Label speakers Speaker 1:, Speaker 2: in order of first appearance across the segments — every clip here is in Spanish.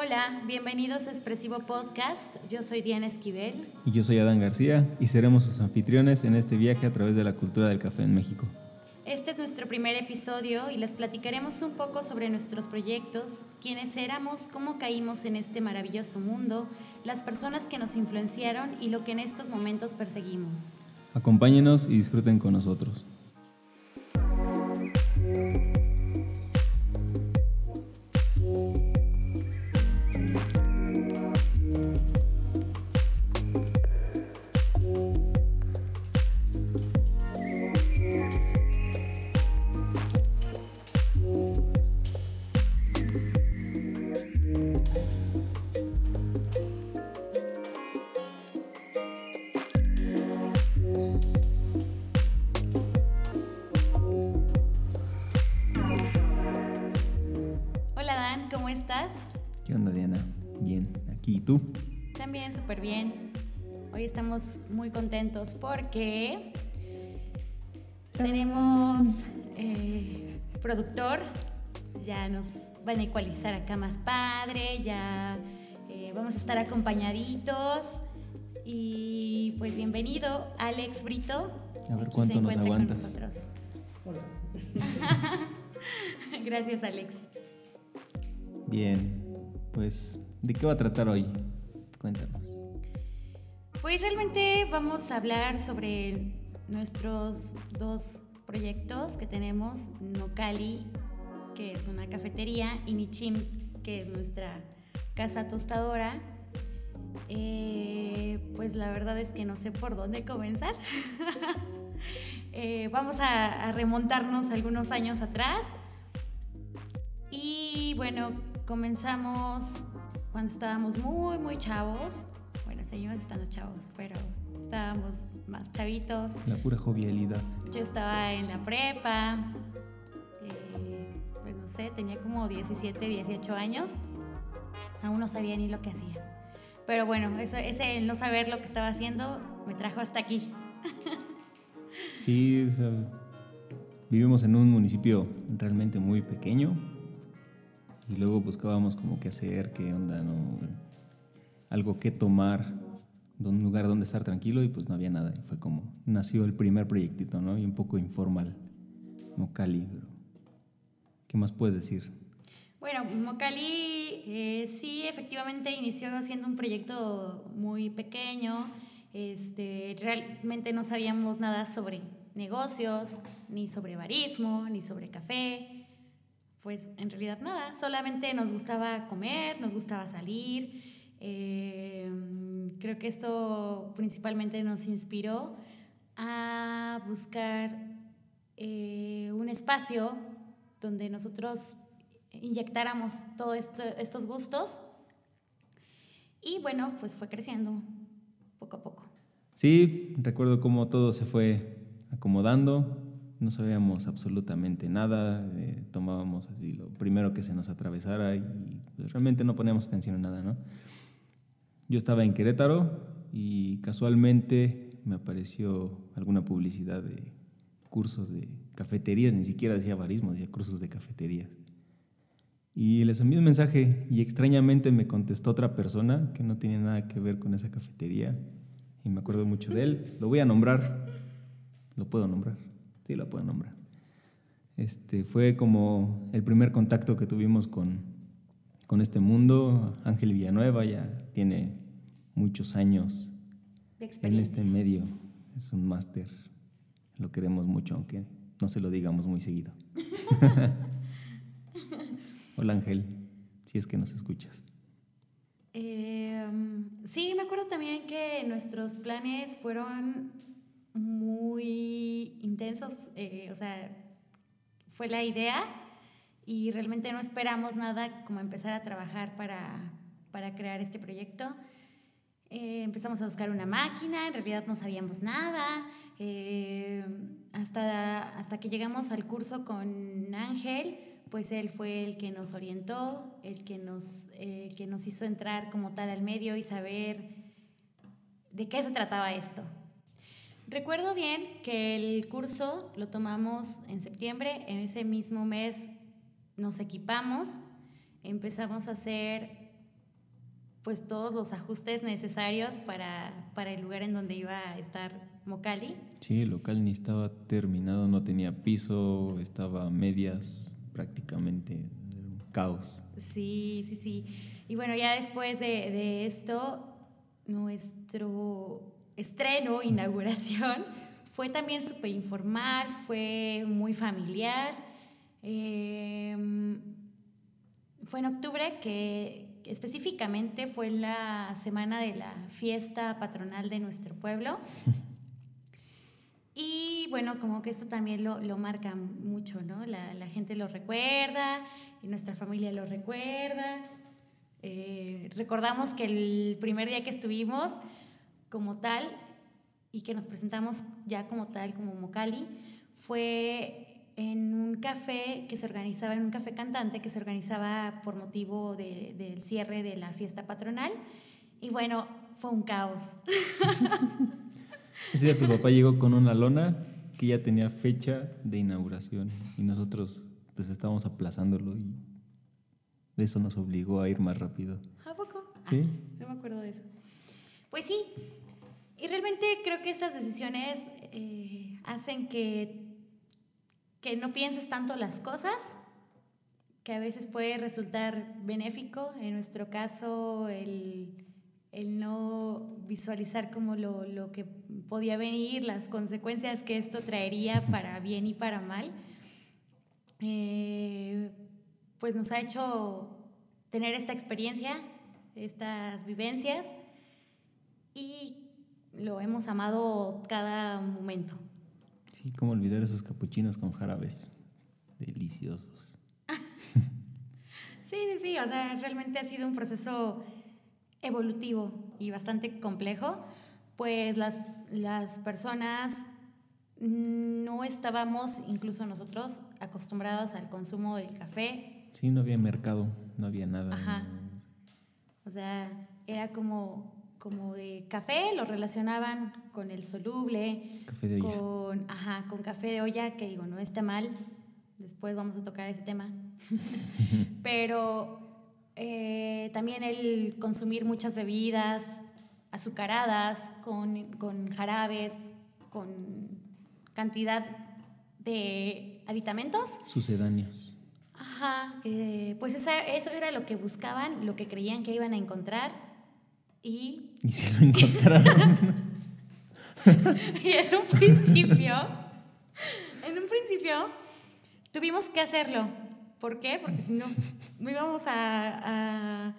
Speaker 1: Hola, bienvenidos a Expresivo Podcast. Yo soy Diana Esquivel.
Speaker 2: Y yo soy Adán García y seremos sus anfitriones en este viaje a través de la cultura del café en México.
Speaker 1: Este es nuestro primer episodio y les platicaremos un poco sobre nuestros proyectos, quiénes éramos, cómo caímos en este maravilloso mundo, las personas que nos influenciaron y lo que en estos momentos perseguimos.
Speaker 2: Acompáñenos y disfruten con nosotros.
Speaker 1: Estás?
Speaker 2: ¿Qué onda Diana? Bien, aquí y tú.
Speaker 1: También súper bien. Hoy estamos muy contentos porque tenemos eh, productor, ya nos van a ecualizar acá más padre, ya eh, vamos a estar acompañaditos y pues bienvenido Alex Brito.
Speaker 2: A ver cuánto nos aguantas.
Speaker 1: nosotros. Gracias Alex.
Speaker 2: Bien, pues ¿de qué va a tratar hoy? Cuéntanos.
Speaker 1: Pues realmente vamos a hablar sobre nuestros dos proyectos que tenemos, Nocali, que es una cafetería, y Nichim, que es nuestra casa tostadora. Eh, pues la verdad es que no sé por dónde comenzar. Eh, vamos a, a remontarnos algunos años atrás. Y bueno, comenzamos cuando estábamos muy, muy chavos. Bueno, seguimos estando chavos, pero estábamos más chavitos.
Speaker 2: La pura jovialidad.
Speaker 1: Yo estaba en la prepa, eh, pues no sé, tenía como 17, 18 años. Aún no sabía ni lo que hacía. Pero bueno, eso, ese no saber lo que estaba haciendo me trajo hasta aquí.
Speaker 2: Sí, o sea, vivimos en un municipio realmente muy pequeño y luego buscábamos como qué hacer, qué onda, ¿no? algo que tomar, un lugar donde estar tranquilo y pues no había nada. Y fue como nació el primer proyectito, ¿no? Y un poco informal, Mocali, ¿qué más puedes decir?
Speaker 1: Bueno, Mocali eh, sí, efectivamente inició siendo un proyecto muy pequeño. Este, realmente no sabíamos nada sobre negocios, ni sobre barismo, ni sobre café. Pues en realidad nada, solamente nos gustaba comer, nos gustaba salir. Eh, creo que esto principalmente nos inspiró a buscar eh, un espacio donde nosotros inyectáramos todos esto, estos gustos. Y bueno, pues fue creciendo poco a poco.
Speaker 2: Sí, recuerdo cómo todo se fue acomodando, no sabíamos absolutamente nada, eh, tomábamos así lo primero que se nos atravesara y pues, realmente no poníamos atención a nada, ¿no? Yo estaba en Querétaro y casualmente me apareció alguna publicidad de cursos de cafeterías, ni siquiera decía barismo, decía cursos de cafeterías. Y les envié un mensaje y extrañamente me contestó otra persona que no tiene nada que ver con esa cafetería y me acuerdo mucho de él. Lo voy a nombrar. ¿Lo puedo nombrar? Sí, lo puedo nombrar. Este, fue como el primer contacto que tuvimos con, con este mundo. Ángel Villanueva ya tiene muchos años
Speaker 1: De
Speaker 2: en este medio. Es un máster. Lo queremos mucho, aunque no se lo digamos muy seguido. Hola Ángel, si es que nos escuchas.
Speaker 1: Eh, sí, me acuerdo también que nuestros planes fueron muy intensos, eh, o sea, fue la idea y realmente no esperamos nada como empezar a trabajar para, para crear este proyecto. Eh, empezamos a buscar una máquina, en realidad no sabíamos nada, eh, hasta, hasta que llegamos al curso con Ángel, pues él fue el que nos orientó, el que nos, eh, que nos hizo entrar como tal al medio y saber de qué se trataba esto. Recuerdo bien que el curso lo tomamos en septiembre, en ese mismo mes nos equipamos, empezamos a hacer pues todos los ajustes necesarios para, para el lugar en donde iba a estar Mocali.
Speaker 2: Sí, el local ni estaba terminado, no tenía piso, estaba a medias prácticamente, un caos.
Speaker 1: Sí, sí, sí. Y bueno, ya después de, de esto, nuestro estreno, inauguración, fue también súper informal, fue muy familiar. Em, fue en octubre que específicamente fue la semana de la fiesta patronal de nuestro pueblo. Y bueno, como que esto también lo, lo marca mucho, ¿no? La, la, gente lo recuerda, y nuestra familia lo recuerda. Eh, recordamos que el primer día que estuvimos como tal y que nos presentamos ya como tal, como Mocali, fue en un café que se organizaba, en un café cantante que se organizaba por motivo de, del cierre de la fiesta patronal. Y bueno, fue un caos.
Speaker 2: Ese día tu papá llegó con una lona que ya tenía fecha de inauguración y nosotros pues estábamos aplazándolo y eso nos obligó a ir más rápido.
Speaker 1: ¿A poco?
Speaker 2: Sí.
Speaker 1: Ah, no me acuerdo de eso. Pues sí, y realmente creo que estas decisiones eh, hacen que que no pienses tanto las cosas, que a veces puede resultar benéfico, en nuestro caso el, el no visualizar como lo, lo, que podía venir, las consecuencias que esto traería para bien y para mal, eh, pues nos ha hecho tener esta experiencia, estas vivencias y lo hemos amado cada momento.
Speaker 2: Sí, cómo olvidar esos capuchinos con jarabes. Deliciosos.
Speaker 1: sí, sí, sí. O sea, realmente ha sido un proceso evolutivo y bastante complejo, pues las, las personas no estábamos, incluso nosotros, acostumbrados al consumo del café.
Speaker 2: Sí, no había mercado, no había nada.
Speaker 1: Ajá. O sea, era como como de café, lo relacionaban con el soluble,
Speaker 2: café de olla.
Speaker 1: Con, ajá, con café de olla, que digo, no está mal, después vamos a tocar ese tema, pero eh, también el consumir muchas bebidas azucaradas, con, con jarabes, con cantidad de aditamentos.
Speaker 2: Sucedáneos.
Speaker 1: Ajá, eh, pues esa, eso era lo que buscaban, lo que creían que iban a encontrar y...
Speaker 2: Y si lo encontraron.
Speaker 1: y en un principio, en un principio, tuvimos que hacerlo. ¿Por qué? Porque si no, no íbamos a, a,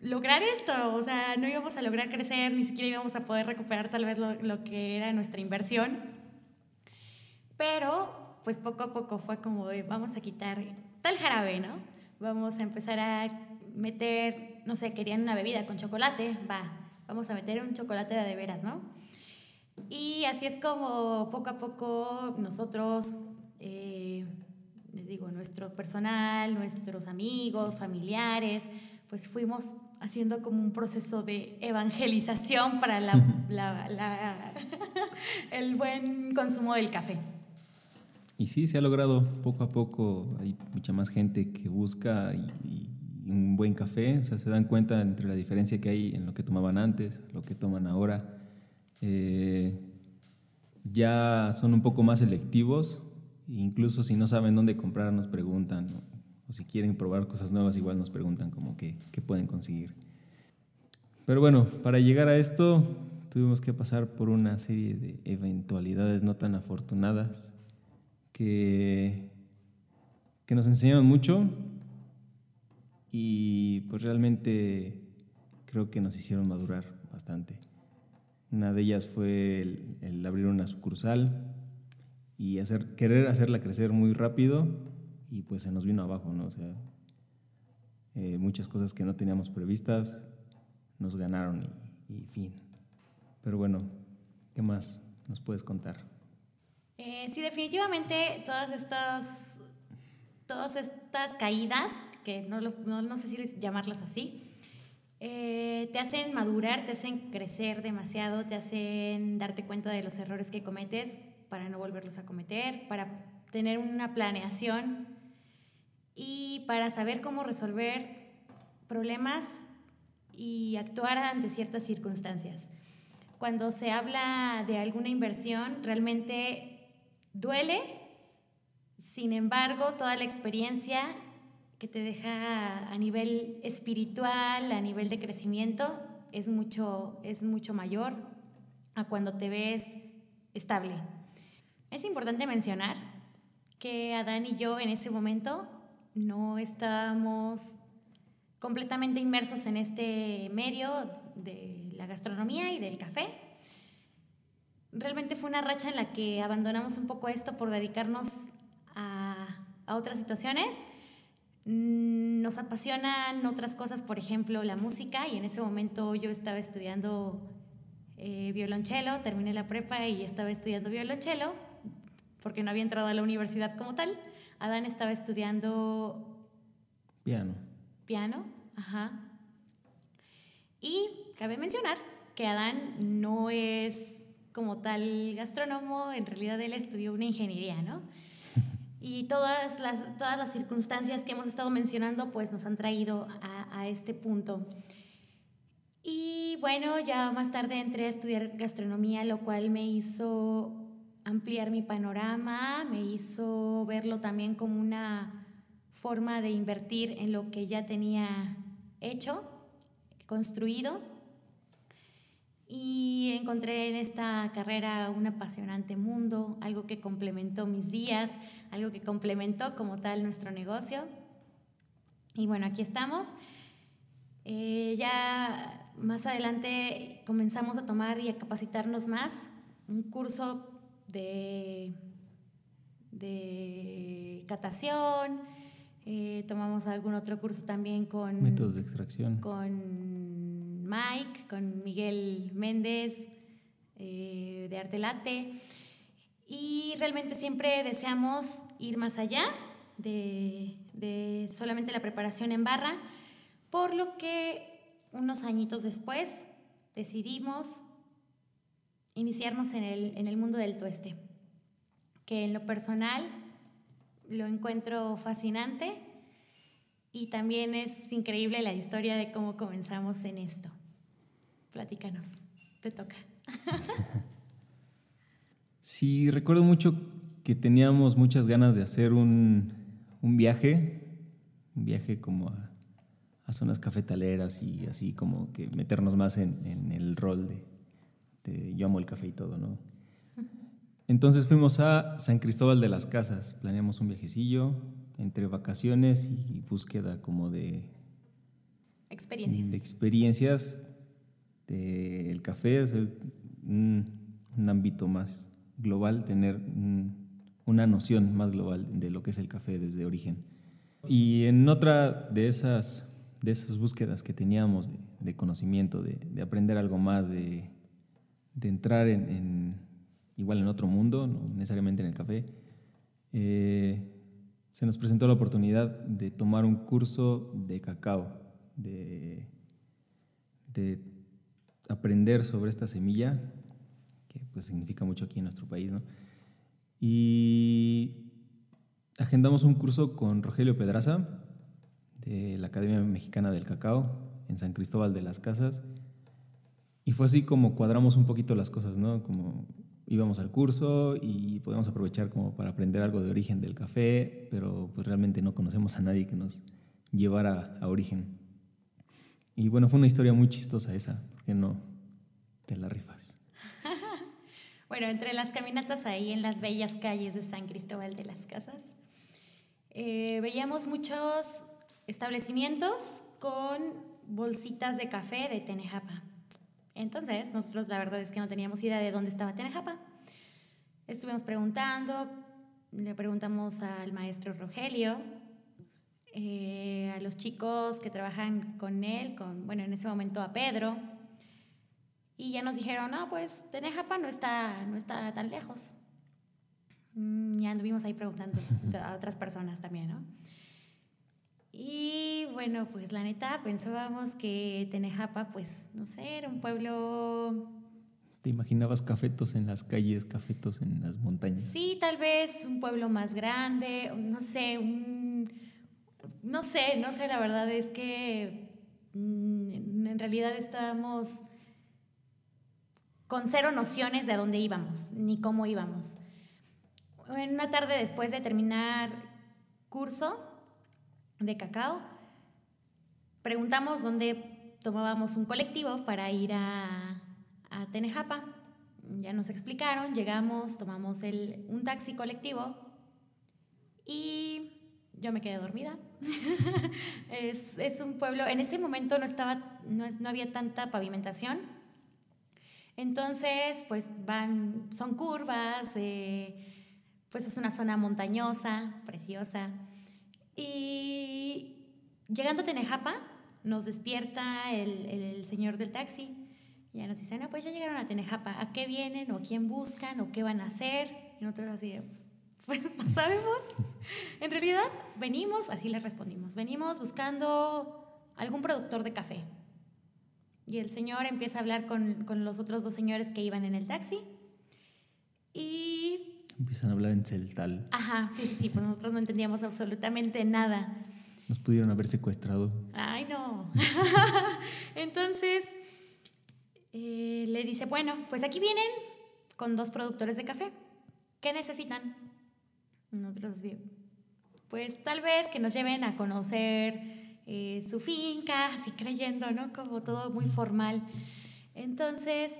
Speaker 1: lograr esto. O sea, no íbamos a lograr crecer, ni siquiera íbamos a poder recuperar tal vez lo, lo que era nuestra inversión. Pero, pues poco a poco fue como de, vamos a quitar tal jarabe, ¿no? Vamos a empezar a meter, no sé, querían una bebida con chocolate, va, vamos a meter un chocolate de, veras, ¿no? Y así es como poco a poco nosotros, eh, les digo, nuestro personal, nuestros amigos, familiares, pues fuimos haciendo como un proceso de evangelización para la, la, la, el buen consumo del café.
Speaker 2: Y sí, se ha logrado poco a poco, hay mucha más gente que busca y, y un buen café, o sea, se dan cuenta entre la diferencia que hay en lo que tomaban antes, lo que toman ahora. Eh, ya son un poco más selectivos, incluso si no saben dónde comprar nos preguntan, o, o si quieren probar cosas nuevas igual nos preguntan como que, qué pueden conseguir. Pero bueno, para llegar a esto tuvimos que pasar por una serie de eventualidades no tan afortunadas que, que nos enseñaron mucho y pues realmente creo que nos hicieron madurar bastante. Una de ellas fue el, abrir una sucursal y hacer, querer hacerla crecer muy rápido y pues se nos vino abajo, ¿no? O sea, eh, muchas cosas que no teníamos previstas nos ganaron y, y, fin. Pero bueno, ¿qué más nos puedes contar?
Speaker 1: Eh, sí, definitivamente todas estas, todas estas caídas que no, no, no sé si llamarlas así, eh, te hacen madurar, te hacen crecer demasiado, te hacen darte cuenta de los errores que cometes para no volverlos a cometer, para tener una planeación y para saber cómo resolver problemas y actuar ante ciertas circunstancias. Cuando se habla de alguna inversión, realmente duele, sin embargo, toda la experiencia que te deja a nivel espiritual, a nivel de crecimiento, es mucho, es mucho mayor a cuando te ves estable. Es importante mencionar que Adán y yo en ese momento no estábamos completamente inmersos en este medio de la gastronomía y del café. Realmente fue una racha en la que abandonamos un poco esto por dedicarnos a, a otras situaciones. Mm, nos apasionan otras cosas, por ejemplo, la música, y en ese momento yo estaba estudiando eh, violonchelo, terminé la prepa y estaba estudiando violonchelo, porque no había entrado a la universidad como tal. Adán estaba estudiando...
Speaker 2: Piano.
Speaker 1: Piano, ajá. Y cabe mencionar que Adán no es como tal gastrónomo, en realidad él estudió una ingeniería, ¿no? Y todas las, todas las circunstancias que hemos estado mencionando pues nos han traído a, a este punto. Y bueno, ya más tarde entré a estudiar gastronomía, lo cual me hizo ampliar mi panorama, me hizo verlo también como una forma de invertir en lo que ya tenía hecho, construido. Y encontré en esta carrera un apasionante mundo, algo que complementó mis días, algo que complementó como tal nuestro negocio. Y bueno, aquí estamos. Eh, ya más adelante comenzamos a tomar y a capacitarnos más. Un curso de, de catación, eh, tomamos algún otro curso también con...
Speaker 2: Métodos de extracción.
Speaker 1: Con Mike, con Miguel Méndez eh, de Arte Late. Y realmente siempre deseamos ir más allá de, de solamente la preparación en barra, por lo que unos añitos después decidimos iniciarnos en el, en el mundo del tueste, que en lo personal lo encuentro fascinante y también es increíble la historia de cómo comenzamos en esto. Platícanos, te toca.
Speaker 2: Sí, recuerdo mucho que teníamos muchas ganas de hacer un, un viaje, un viaje como a a zonas cafetaleras y así como que meternos más en, el rol de, yo amo el café y todo, ¿no? Entonces fuimos a San Cristóbal de las Casas, planeamos un viajecillo entre vacaciones y búsqueda como de
Speaker 1: experiencias.
Speaker 2: De experiencias del café, o un, ámbito más global, tener una noción más global de lo que es el café desde origen. Y en otra de esas de esas búsquedas que teníamos de, conocimiento, de, aprender algo más, de, entrar en, igual en otro mundo, no necesariamente en el café, eh, se nos presentó la oportunidad de tomar un curso de cacao, de, aprender sobre esta semilla, que pues significa mucho aquí en nuestro país, ¿no? Y agendamos un curso con Rogelio Pedraza, de la Academia Mexicana del Cacao en San Cristóbal de las Casas. Y fue así como cuadramos un poquito las cosas, ¿no? Como íbamos al curso y podíamos aprovechar como para aprender algo de origen del café, pero pues realmente no conocemos a nadie que nos llevara a origen. Y bueno, fue una historia muy chistosa esa, porque no te la rifas.
Speaker 1: bueno, entre las caminatas ahí en las bellas calles de San Cristóbal de las Casas, eh, veíamos muchos establecimientos con bolsitas de café de Tenejapa. Entonces, nosotros la verdad es que no teníamos idea de dónde estaba Tenejapa. Estuvimos preguntando, le preguntamos al maestro Rogelio, eh, a los chicos que trabajan con él, con, bueno, en ese momento a Pedro, y ya nos dijeron, no, pues Tenejapa no está, no está tan lejos. Mm, y anduvimos ahí preguntando a otras personas también, ¿no? Y bueno, pues la neta pensábamos que Tenejapa, pues no sé, era un pueblo...
Speaker 2: ¿Te imaginabas cafetos en las calles, cafetos en las montañas?
Speaker 1: Sí, tal vez un pueblo más grande, no sé, un... No sé, no sé, la verdad es que mm, en realidad estábamos con cero nociones de a dónde íbamos, ni cómo íbamos. En una tarde después de terminar curso de cacao, preguntamos dónde tomábamos un colectivo para ir a, a Tenejapa. Ya nos explicaron, llegamos, tomamos el, un taxi colectivo y yo me quedé dormida. es, es, un pueblo, en ese momento no, estaba, no, no había tanta pavimentación. Entonces, pues van, son curvas, eh, pues es una zona montañosa, preciosa. Y llegando a Tenejapa, nos despierta el, el, señor del taxi. Ya nos dice, no, pues ya llegaron a Tenejapa, ¿a qué vienen? ¿O quién buscan? ¿O qué van a hacer? Y nosotros así, pues no sabemos. En realidad, venimos, así le respondimos, venimos buscando algún productor de café. Y el señor empieza a hablar con, con los otros dos señores que iban en el taxi. Y
Speaker 2: Empiezan a hablar en celtal.
Speaker 1: Ajá, sí, sí, sí, pues nosotros no entendíamos absolutamente nada.
Speaker 2: Nos pudieron haber secuestrado.
Speaker 1: Ay, no. Entonces, eh, le dice, bueno, pues aquí vienen con dos productores de café. ¿Qué necesitan? Nosotros así, pues tal vez que nos lleven a conocer eh, su finca, así creyendo, ¿no? Como todo muy formal. Entonces,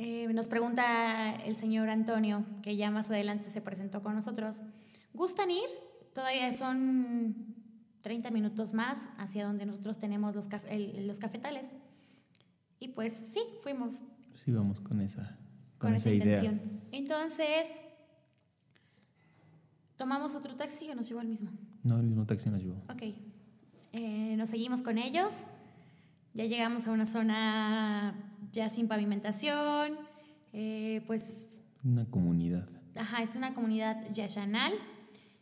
Speaker 1: eh, nos pregunta el señor Antonio, que ya más adelante se presentó con nosotros, ¿gustan ir? Todavía son 30 minutos más hacia donde nosotros tenemos los, los cafetales. Y pues sí, fuimos.
Speaker 2: Sí, vamos con esa, con, esa, idea.
Speaker 1: Entonces, ¿tomamos otro taxi o nos llevó el mismo?
Speaker 2: No, el mismo taxi nos llevó.
Speaker 1: Ok. Eh, nos seguimos con ellos. Ya llegamos a una zona ya sin pavimentación, eh, pues...
Speaker 2: Una comunidad.
Speaker 1: Ajá, es una comunidad yashanal.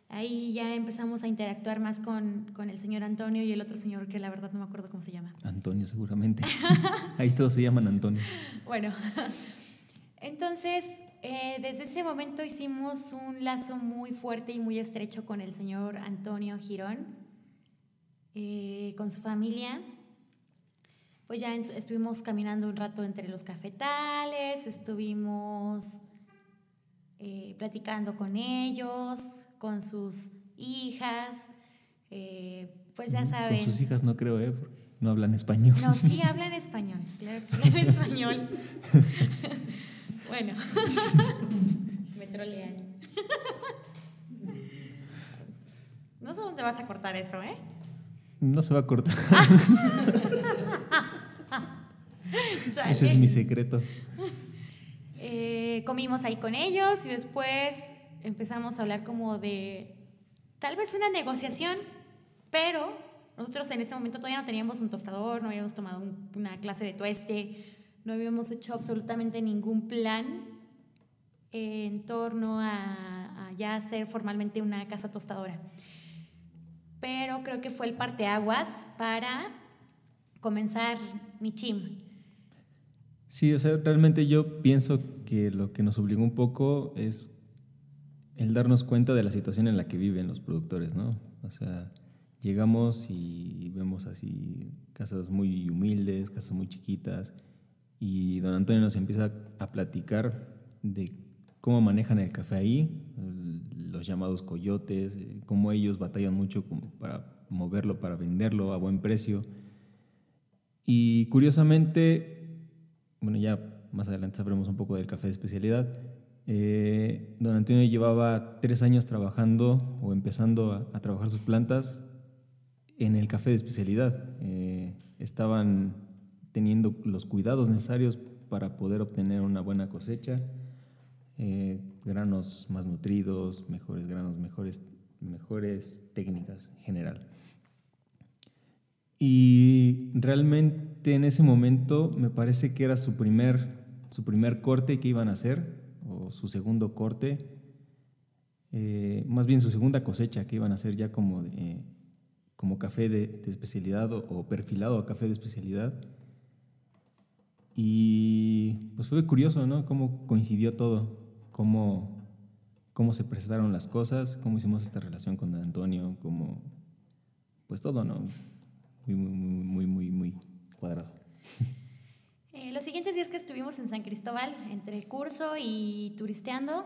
Speaker 1: Ahí ya empezamos a interactuar más con, con, el señor Antonio y el otro señor que la verdad no me acuerdo cómo se llama.
Speaker 2: Antonio, seguramente. Ahí todos se llaman Antonio.
Speaker 1: Bueno, entonces eh, desde ese momento hicimos un lazo muy fuerte y muy estrecho con el señor Antonio Girón, eh, con su familia pues ya estuvimos caminando un rato entre los cafetales, estuvimos eh, platicando con ellos, con sus hijas, eh, pues ya saben.
Speaker 2: Con sus hijas no creo, ¿eh? No hablan español.
Speaker 1: No, sí hablan español, claro que hablan español. bueno, me trolean. No sé dónde vas a cortar eso, ¿eh?
Speaker 2: No se va a cortar. Ese es mi secreto.
Speaker 1: Eh, comimos ahí con ellos y después empezamos a hablar como de tal vez una negociación, pero nosotros en ese momento todavía no teníamos un tostador, no habíamos tomado una clase de tueste, no habíamos hecho absolutamente ningún plan en torno a, a ya hacer formalmente una casa tostadora. Pero creo que fue el parteaguas para comenzar mi chim.
Speaker 2: Sí, o sea, realmente yo pienso que lo que nos obligó un poco es el darnos cuenta de la situación en la que viven los productores, ¿no? O sea, llegamos y vemos así casas muy humildes, casas muy chiquitas, y don Antonio nos empieza a platicar de cómo manejan el café ahí, los llamados coyotes, eh, cómo ellos batallan mucho para moverlo, para venderlo a buen precio. Y curiosamente, bueno, ya más adelante sabremos un poco del café de especialidad. Eh, don Antonio llevaba tres años trabajando o empezando a, trabajar sus plantas en el café de especialidad. Eh, estaban teniendo los cuidados necesarios para poder obtener una buena cosecha, eh, granos más nutridos, mejores granos, mejores, mejores técnicas en general. Y realmente en ese momento me parece que era su primer, su primer corte que iban a hacer, o su segundo corte, eh, más bien su segunda cosecha que iban a hacer ya como, como café de, especialidad o, perfilado a café de especialidad. Y pues fue curioso, ¿no? Cómo coincidió todo, cómo, cómo se prestaron las cosas, cómo hicimos esta relación con Antonio, cómo, pues todo, ¿no? muy, muy, muy, muy, muy cuadrado.
Speaker 1: los siguientes días que estuvimos en San Cristóbal, entre curso y turisteando,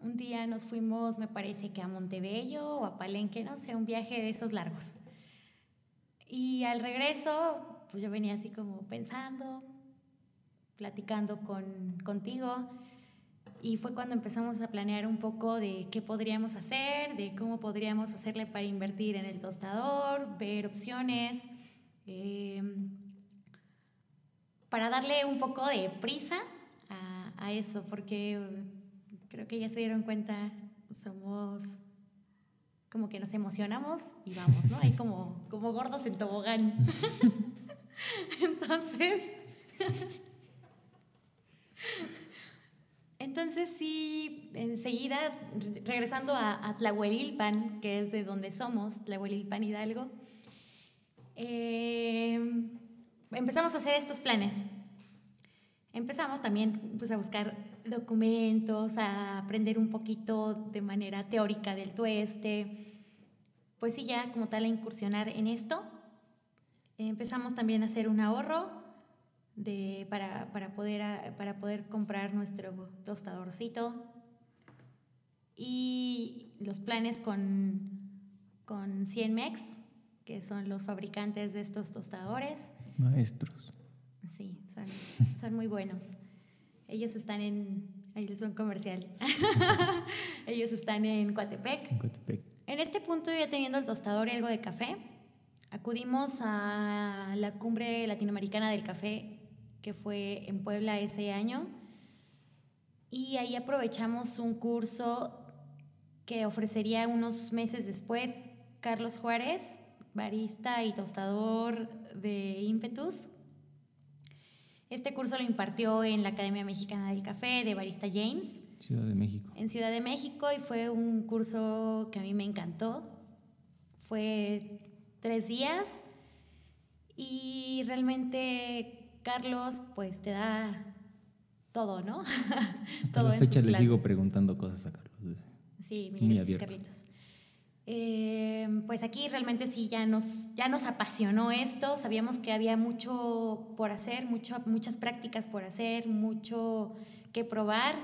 Speaker 1: un día nos fuimos, me parece que a Montebello o a Palenque, no sé, un viaje de esos largos. Y al regreso, pues yo venía así como pensando, platicando con, contigo, y fue cuando empezamos a planear un poco de qué podríamos hacer, de cómo podríamos hacerle para invertir en el tostador, ver opciones, em, para darle un poco de prisa a, eso, porque creo que ya se dieron cuenta, somos como que nos emocionamos y vamos, ¿no? Hay como, como gordos en tobogán. entonces, entonces sí, enseguida, regresando a, a Tlahuelilpan, que es de donde somos, Tlahuelilpan Hidalgo, eh, empezamos a hacer estos planes. Empezamos también pues, a buscar documentos, a aprender un poquito de manera teórica del tueste, pues sí, ya como tal a incursionar en esto. Empezamos también a hacer un ahorro de, para, para, poder, para poder comprar nuestro tostadorcito y los planes con, con Cienmex, que son los fabricantes de estos tostadores.
Speaker 2: Maestros.
Speaker 1: Sí, son, son muy buenos. Ellos están en, ellos son comercial. ellos están en Coatepec.
Speaker 2: En Coatepec.
Speaker 1: En este punto, ya teniendo el tostador y algo de café, acudimos a la cumbre latinoamericana del café que fue en Puebla ese año y ahí aprovechamos un curso que ofrecería unos meses después Carlos Juárez, barista y tostador de Impetus, este curso lo impartió en la Academia Mexicana del Café de Barista James.
Speaker 2: Ciudad de México.
Speaker 1: En Ciudad de México y fue un curso que a mí me encantó. Fue tres días y realmente Carlos pues te da todo, ¿no?
Speaker 2: Hasta todo la fecha le sigo preguntando cosas a Carlos.
Speaker 1: Sí, Muy abierto. Carlitos. Eh, pues aquí realmente sí ya nos, ya nos apasionó esto, sabíamos que había mucho por hacer, mucho, muchas prácticas por hacer, mucho que probar.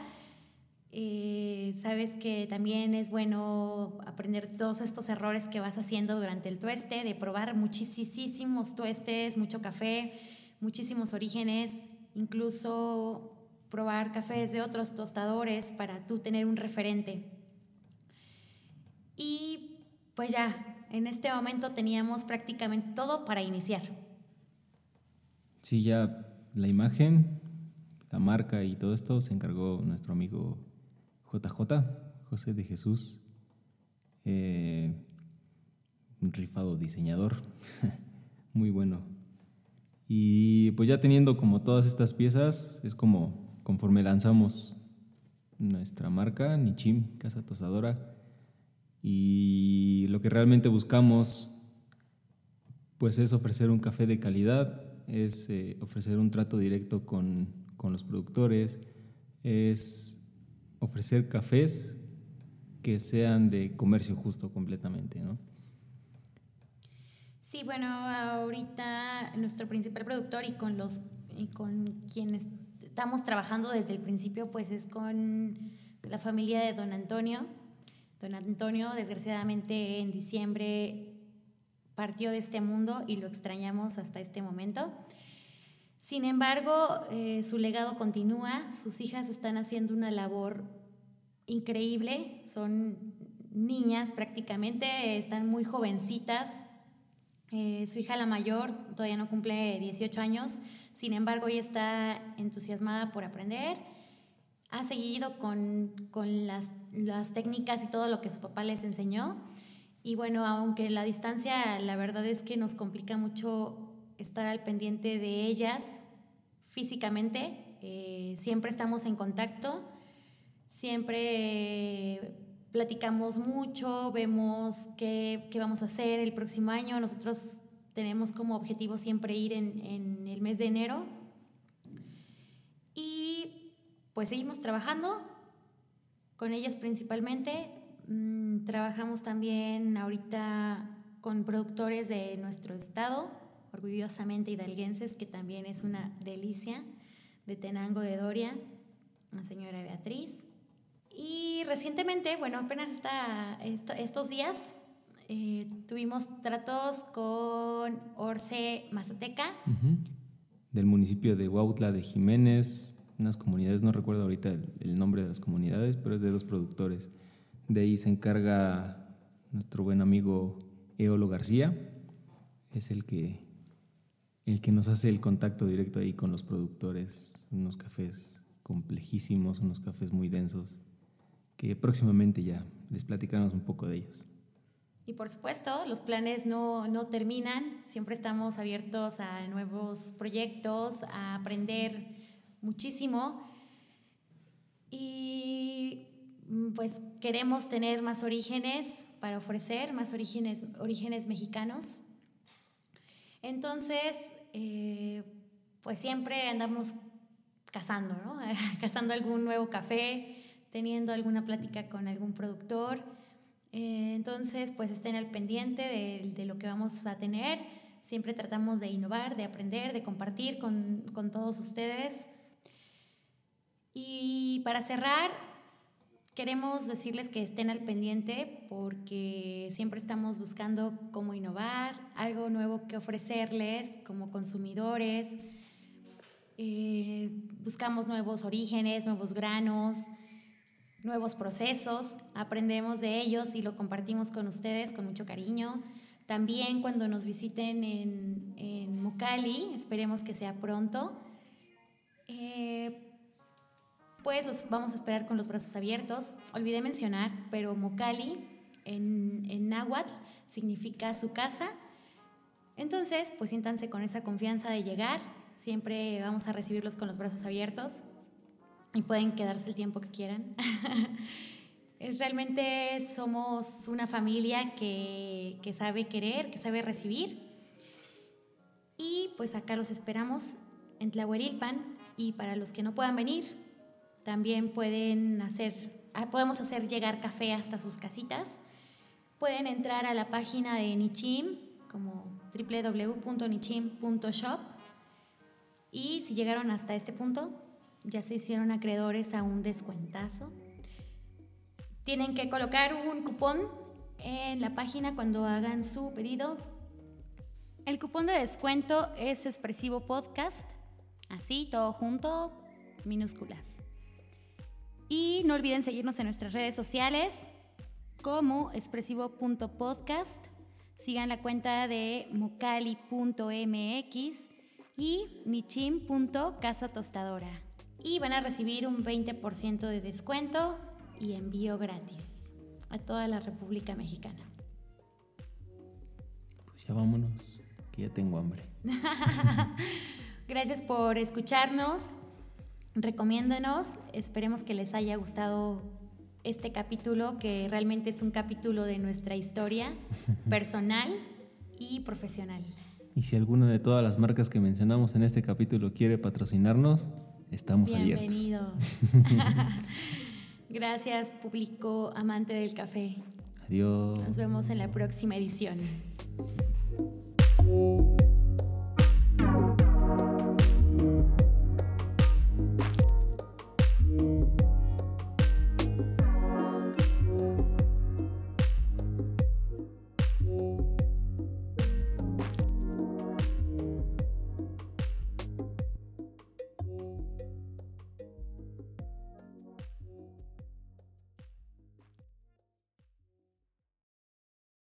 Speaker 1: Eh, sabes que también es bueno aprender todos estos errores que vas haciendo durante el tueste, de probar muchísimos tuestes, mucho café, muchísimos orígenes, incluso probar cafés de otros tostadores para tú tener un referente. Y pues ya, en este momento teníamos prácticamente todo para iniciar.
Speaker 2: Sí, ya la imagen, la marca y todo esto se encargó nuestro amigo JJ, José de Jesús, eh, un rifado diseñador, muy bueno. Y pues ya teniendo como todas estas piezas, es como conforme lanzamos nuestra marca, Nichim, Casa Tostadora, y lo que realmente buscamos pues es ofrecer un café de calidad, es eh, ofrecer un trato directo con, con, los productores, es ofrecer cafés que sean de comercio justo completamente, ¿no?
Speaker 1: Sí, bueno, ahorita nuestro principal productor y con los y con quienes estamos trabajando desde el principio, pues es con la familia de Don Antonio, Don Antonio, desgraciadamente, en diciembre partió de este mundo y lo extrañamos hasta este momento. Sin embargo, eh, su legado continúa, sus hijas están haciendo una labor increíble, son niñas prácticamente, están muy jovencitas. Eh, su hija la mayor todavía no cumple 18 años, sin embargo ella está entusiasmada por aprender ha seguido con, con las, las, técnicas y todo lo que su papá les enseñó. Y bueno, aunque la distancia, la verdad es que nos complica mucho estar al pendiente de ellas físicamente, eh, siempre estamos en contacto, siempre platicamos mucho, vemos qué, qué, vamos a hacer el próximo año. Nosotros tenemos como objetivo siempre ir en, en el mes de enero pues seguimos trabajando con ellas principalmente. Mm, trabajamos también ahorita con productores de nuestro estado, orgullosamente hidalguenses, que también es una delicia, de Tenango de Doria, la señora Beatriz. Y recientemente, bueno, apenas está estos días, eh, tuvimos tratos con Orce Mazateca.
Speaker 2: Del municipio de Huautla de Jiménez, unas comunidades, no recuerdo ahorita el, nombre de las comunidades, pero es de dos productores. De ahí se encarga nuestro buen amigo Eolo García, es el que, el que nos hace el contacto directo ahí con los productores, unos cafés complejísimos, unos cafés muy densos, que próximamente ya les platicaremos un poco de ellos.
Speaker 1: Y por supuesto, los planes no, no, terminan, siempre estamos abiertos a nuevos proyectos, a aprender muchísimo. Y mm, pues queremos tener más orígenes para ofrecer, más orígenes, orígenes mexicanos. Entonces, eh, pues siempre andamos cazando, ¿no? cazando algún nuevo café, teniendo alguna plática con algún productor eh, entonces, pues estén al pendiente de, lo que vamos a tener. Siempre tratamos de innovar, de aprender, de compartir con, todos ustedes. Y para cerrar, queremos decirles que estén al pendiente porque siempre estamos buscando cómo innovar, algo nuevo que ofrecerles como consumidores. Eh, buscamos nuevos orígenes, nuevos granos, nuevos procesos, aprendemos de ellos y lo compartimos con ustedes con mucho cariño. También cuando nos visiten en, en Mucali, esperemos que sea pronto, eh, pues los vamos a esperar con los brazos abiertos. Olvidé mencionar, pero Mucali en, en náhuatl significa su casa. Entonces, pues siéntanse con esa confianza de llegar. Siempre vamos a recibirlos con los brazos abiertos y pueden quedarse el tiempo que quieran. Realmente somos una familia que, que, sabe querer, que sabe recibir. Y pues acá los esperamos en Tlahuelilpan y para los que no puedan venir, también pueden hacer, ah, podemos hacer llegar café hasta sus casitas. Pueden entrar a la página de Nichim como www.nichim.shop y si llegaron hasta este punto, ya se hicieron acreedores a un descuentazo. Tienen que colocar un cupón en la página cuando hagan su pedido. El cupón de descuento es Expresivo Podcast, así, todo junto, minúsculas. Y no olviden seguirnos en nuestras redes sociales como expresivo.podcast. Sigan la cuenta de mocali.mx y michim.casatostadora y van a recibir un 20% de descuento y envío gratis a toda la República Mexicana.
Speaker 2: Pues ya vámonos, que ya tengo hambre.
Speaker 1: Gracias por escucharnos. Recomiéndanos. Esperemos que les haya gustado este capítulo, que realmente es un capítulo de nuestra historia personal y profesional.
Speaker 2: Y si alguna de todas las marcas que mencionamos en este capítulo quiere patrocinarnos, Estamos
Speaker 1: Bienvenidos. Gracias, público amante del café.
Speaker 2: Adiós.
Speaker 1: Nos vemos en la próxima edición.